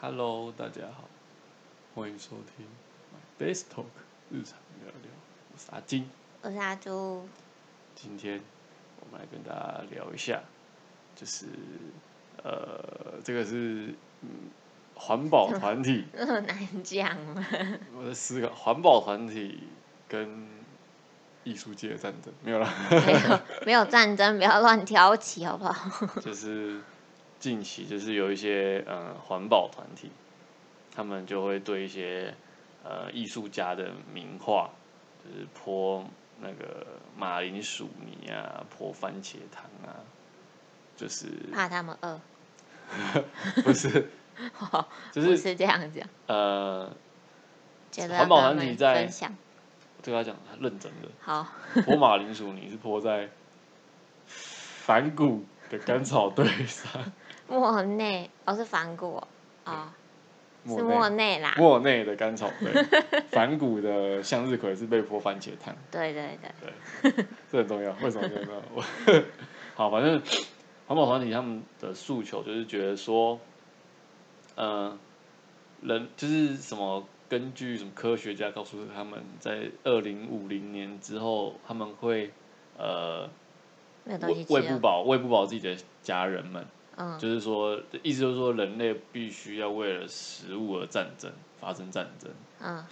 Hello，大家好，欢迎收听 My Best Talk 日常聊聊，我是阿金。我是阿朱，今天我们来跟大家聊一下，就是呃，这个是嗯环保团体，那么难讲吗？我在思考环保团体跟艺术界的战争，没有啦，没有没有战争，不要乱挑起，好不好？就是近期就是有一些嗯环保团体，他们就会对一些呃艺术家的名画，就是泼那个马铃薯泥啊，泼番茄汤啊，就是怕他们饿，不是。就是不是这样讲，呃，环保团体在分享。这个要讲认真的，好，泼马铃薯泥是泼在反骨的甘草堆上，莫内哦是反骨哦哦，是莫内啦，莫内的甘草堆，反骨的向日葵是被泼番茄汤，对对对，对，这很重要。为什么这很重要？我 好，反正环保团体他们的诉求就是觉得说，呃，人就是什么，根据什么科学家告诉他们在二零五零年之后，他们会呃喂不饱，喂不饱自己的家人们。嗯，就是说，意思就是说，人类必须要为了食物而战争，发生战争。嗯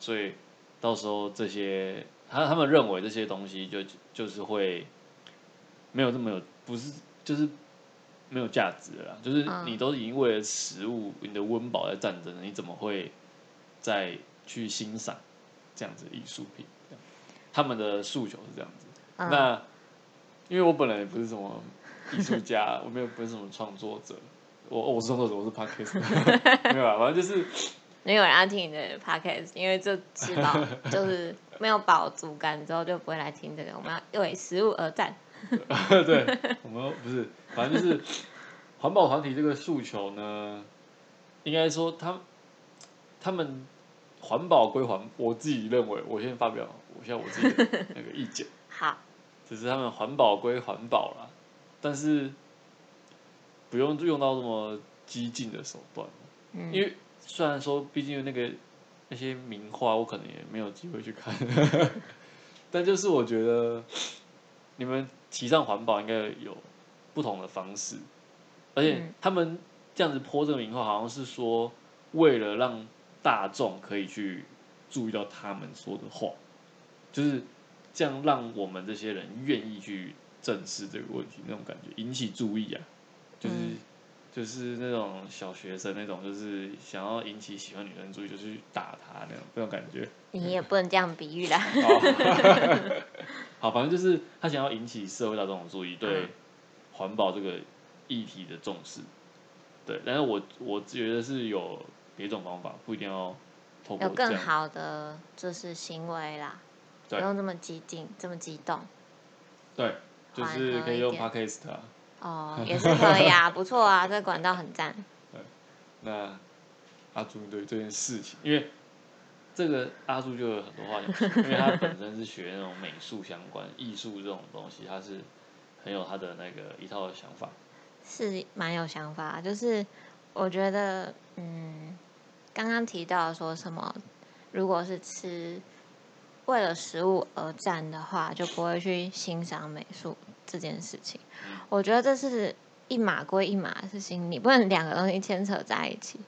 所以到时候这些他他们认为这些东西就就是会没有这么有不是就是没有价值了啦，就是嗯你都已经为了食物你的温饱在战争了，你怎么会再去欣赏这样子的艺术品？他们的诉求是这样子。嗯，那因为我本来也不是什么艺术家，我没有不是什么创作者，我我是创作者，我是 podcast，没有啊，反正就是没有人要听你的 podcast，因为就吃饱就是没有饱足感之后就不会来听这个，我们要为食物而战，对，我们不是，反正就是环保团体这个诉求呢，应该说他他们环保归环，我自己认为，我先发表我现在我自己的那个意见，好，只是他们环保归环保啦，但是不用用到这么激进的手段，嗯，因为虽然说，毕竟那个那些名画，我可能也没有机会去看，但就是我觉得你们提倡环保应该有不同的方式，而且嗯。他们这样子泼这个名画，好像是说为了让大众可以去注意到他们说的话，就是这样让我们这些人愿意去正视这个问题，那种感觉引起注意啊，就是。嗯就是那种小学生那种，就是想要引起喜欢女生注意，就去打她那种那种感觉。你也不能这样比喻啦，好，反正就是他想要引起社会大众的注意，对嗯环保这个议题的重视。对，但是我我觉得是有别种方法，不一定要透过有更。好的就是行为啦，不用这么激进，这么激动。对，就是可以用 podcast 啊。哦，也是可以啊，不错啊，这管道很赞。那阿朱对这件事情，因为这个阿朱就有很多话因为他本身是学那种美术相关、艺术这种东西，他是很有他的那个一套的想法。是蛮有想法，就是我觉得，嗯，刚刚提到说什么，如果是吃为了食物而战的话，就不会去欣赏美术这件事情。我觉得这是一码归一码的事情，你不能两个东西牵扯在一起。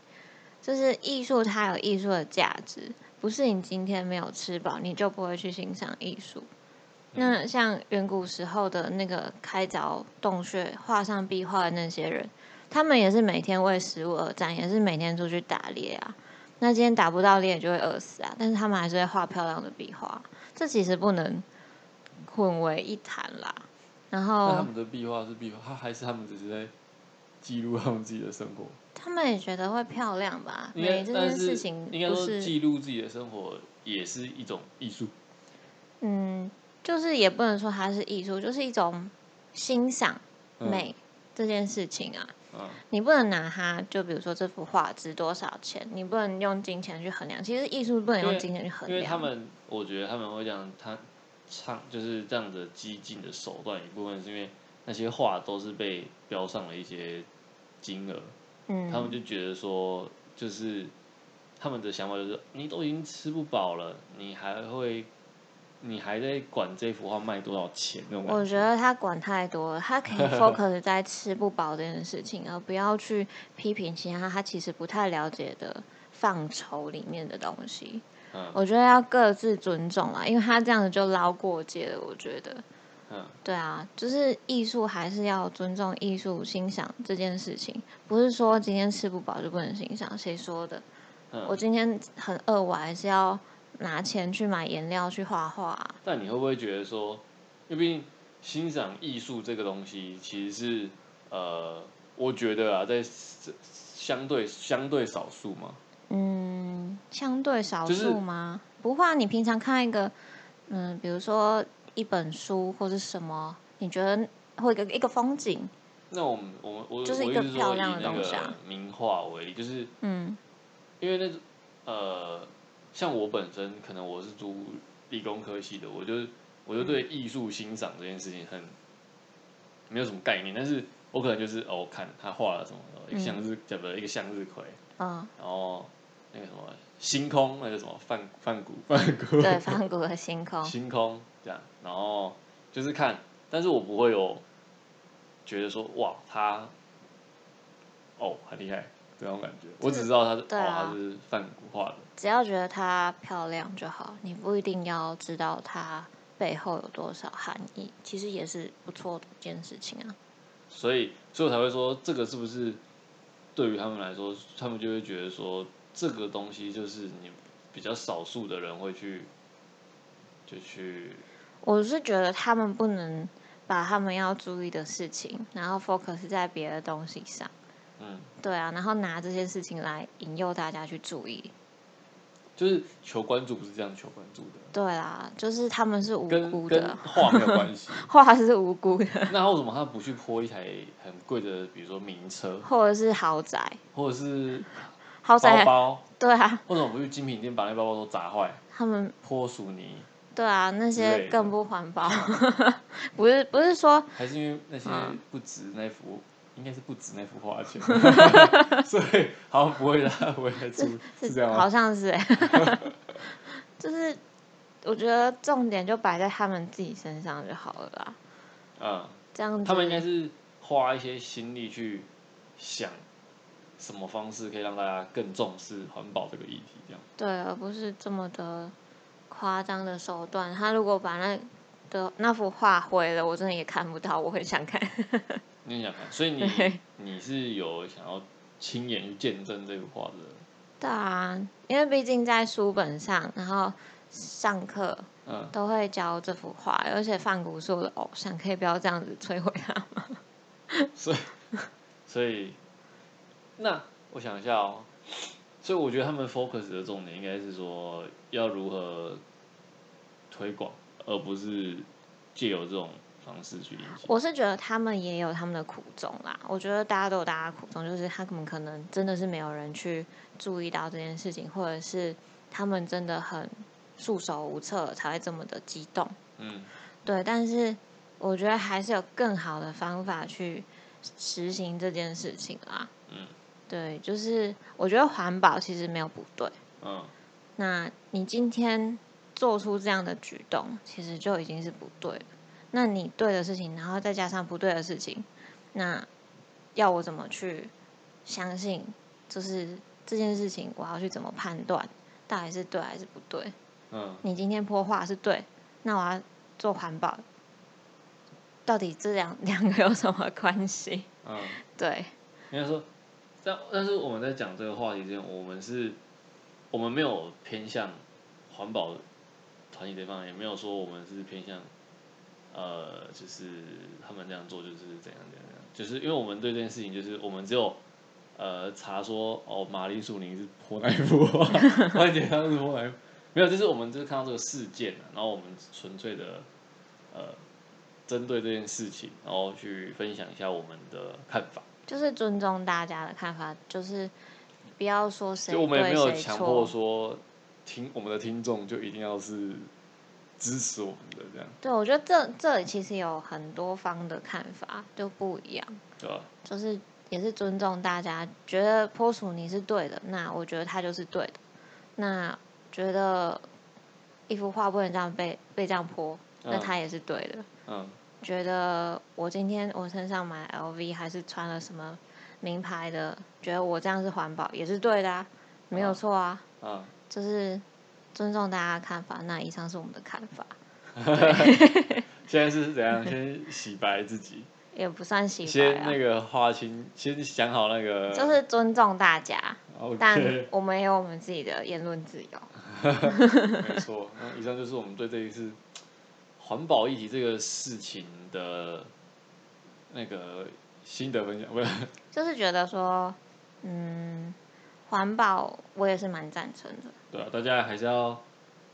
就是艺术，它有艺术的价值，不是你今天没有吃饱，你就不会去欣赏艺术。那像远古时候的那个开凿洞穴、画上壁画的那些人，他们也是每天为食物而战，也是每天出去打猎啊。那今天打不到猎就会饿死啊，但是他们还是会画漂亮的壁画，这其实不能混为一谈啦。然后他后们的壁画是壁画，他还是他们只是在记录他们自己的生活。他们也觉得会漂亮吧？美这件事情应该是记录自己的生活也是一种艺术。嗯，就是也不能说它是艺术，就是一种欣赏嗯美这件事情啊。嗯你不能拿它，就比如说这幅画值多少钱，你不能用金钱去衡量。其实艺术不能用金钱去衡量因为他。们，我觉得他们会这样，他唱就是这样的激进的手段，一部分是因为那些画都是被标上了一些金额，嗯，他们就觉得说，就是他们的想法就是，你都已经吃不饱了，你还会，你还在管这幅画卖多少钱那种我觉得他管太多了，他可以 focus 在吃不饱这件事情，而不要去批评其他他其实不太了解的范畴里面的东西。嗯我觉得要各自尊重啦，因为他这样子就捞过界了。我觉得，嗯对啊，就是艺术还是要尊重艺术欣赏这件事情，不是说今天吃不饱就不能欣赏，谁说的？嗯。我今天很饿，我还是要拿钱去买颜料去画画啊、但你会不会觉得说，因为毕竟欣赏艺术这个东西，其实是呃，我觉得啊，在相对相对少数嘛，嗯，相对少就是数吗？不会啊，你平常看一个，嗯，比如说一本书或者什么，你觉得或一个一个风景，那我们我们我就是一个漂亮的东西啊个名画为例，就是嗯。因为那呃，像我本身可能我是读理工科系的，我就我就对艺术欣赏这件事情很没有什么概念，但是我可能就是哦，看他画了什么，一个向日，叫不一个向日葵，嗯，然后那个什么星空，那个什么梵梵谷梵谷，对，梵谷的星空，星空这样，然后就是看，但是我不会有觉得说哇他哦很厉害这种感觉，我只知道他是、对啊是梵谷画的，只要觉得它漂亮就好，你不一定要知道它背后有多少含义，其实也是不错的一件事情啊。所以所以我才会说这个是不是对于他们来说，他们就会觉得说这个东西就是你比较少数的人会去就去我是觉得他们不能把他们要注意的事情，然后 focus 在别的东西上。嗯，对啊，然后拿这件事情来引诱大家去注意。就是求关注不是这样求关注的，对啦，就是他们是无辜的，画没有关系。画是无辜的，那为什么他不去泼一台很贵的，比如说名车，或者是豪宅，或者是豪宅包？对啊，为什么不去精品店把那包包都砸坏，他们泼水泥？对啊，那些更不环保。不是不是说还是因为那些嗯不值那幅，应该是不止那幅画的钱，所以好像不会让他不会再出，是这样吗？好像是哎、就是我觉得重点就摆在他们自己身上就好了啦。嗯，这样子，他们应该是花一些心力去想什么方式可以让大家更重视环保这个议题，这样。对，而不是这么的夸张的手段。他如果把那的那幅画毁了，我真的也看不到，我很想看。你想看，所以你你是有想要亲眼去见证这幅画的，对啊，因为毕竟在书本上，然后上课嗯，都会教这幅画，而且范谷是我的偶像，可以不要这样子摧毁他吗？所以所以那我想一下哦，所以我觉得他们 focus 的重点应该是说要如何推广，而不是借由这种方式去理解。我是觉得他们也有他们的苦衷啦。我觉得大家都有大家的苦衷，就是他们可能真的是没有人去注意到这件事情，或者是他们真的很束手无策才会这么的激动。嗯对，但是我觉得还是有更好的方法去实行这件事情啦。嗯对，就是我觉得环保其实没有不对。嗯那你今天做出这样的举动，其实就已经是不对了。那你对的事情，然后再加上不对的事情，那要我怎么去相信？就是这件事情，我要去怎么判断，到底是对还是不对？嗯你今天泼画是对，那我要做环保，到底这两两个有什么关系？嗯，对，应该说，但但是我们在讲这个话题之前，我们是，我们没有偏向环保团体这方面，也没有说我们是偏向，呃，就是他们这样做就是怎样怎样怎样，就是因为我们对这件事情，就是我们只有呃查说哦，玛丽苏宁是泼哪一幅画，万杰他是泼哪一幅，没有，就是我们就是看到这个事件啊，然后我们纯粹的呃针对这件事情，然后去分享一下我们的看法。就是尊重大家的看法，就是不要说谁就我们也没有强迫。说听我们的听众就一定要是支持我们的这样，对，我觉得这这里其实有很多方的看法就不一样，对吧？就是也是尊重大家，觉得泼鼠你是对的，那我觉得他就是对的。那觉得一幅画不能这样被被这样泼，那嗯。他也是对的。嗯。觉得我今天我身上买 LV 还是穿了什么名牌的，觉得我这样是环保也是对的啊，没有啊错啊，嗯，就是尊重大家的看法。那以上是我们的看法，现在是怎样？先洗白自己，也不算洗白啊先那，个划清，先想好那个，就是尊重大家，但 OK，我们也有我们自己的言论自由。没错。那以上就是我们对这一次环保议题这个事情的那个心得分享，不是？就是觉得说，嗯，环保我也是蛮赞成的。对啊，大家还是要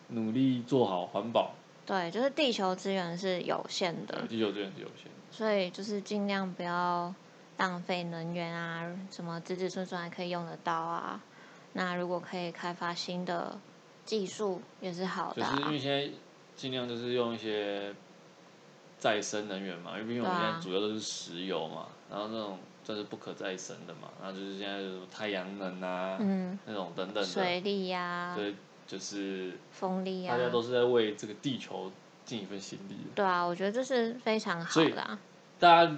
努力做好环保，对，就是地球资源是有限的，，地球资源是有限的。所以就是尽量不要浪费能源啊，什么子子孙孙还可以用得到啊。那如果可以开发新的技术，也是好的、啊就是因为。现在尽量就是用一些再生能源嘛，因为我们现在主要都是石油嘛，然后那种这是不可再生的嘛，然后就是现在就是太阳能啊，嗯，那种等等的，水力呀、对，就是风力啊、大家都是在为这个地球尽一份心力。对啊，我觉得这是非常好的、啊、大家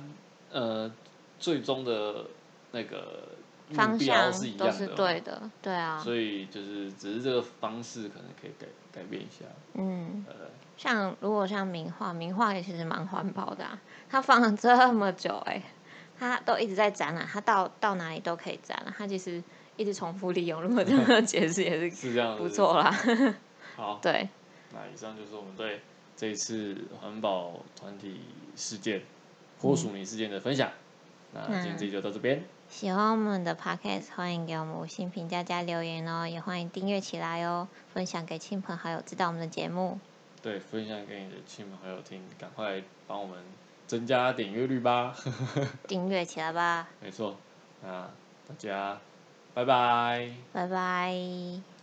呃，最终的那个目方标向是一都是样的，对的，对啊，所以就是只是这个方式可能可以改改变一下，嗯。呃，像如果像名画，名画也其实蛮环保的、啊，它放了这么久、哎，它都一直在展览，它到到哪里都可以展览，它其实一直重复利用。如果这样解释也是是这样子，不。错啦，好，对，那以上就是我们对这一次环保团体事件、泼鼠泥事件的分享。那今天就到这边，喜欢我们的 podcast，欢迎给我们五星评价加留言哦，也欢迎订阅起来哦，分享给亲朋好友知道我们的节目。对，分享给你的亲朋好友听，赶快帮我们增加点阅率吧。订阅起来吧，没错，那大家拜拜。拜拜。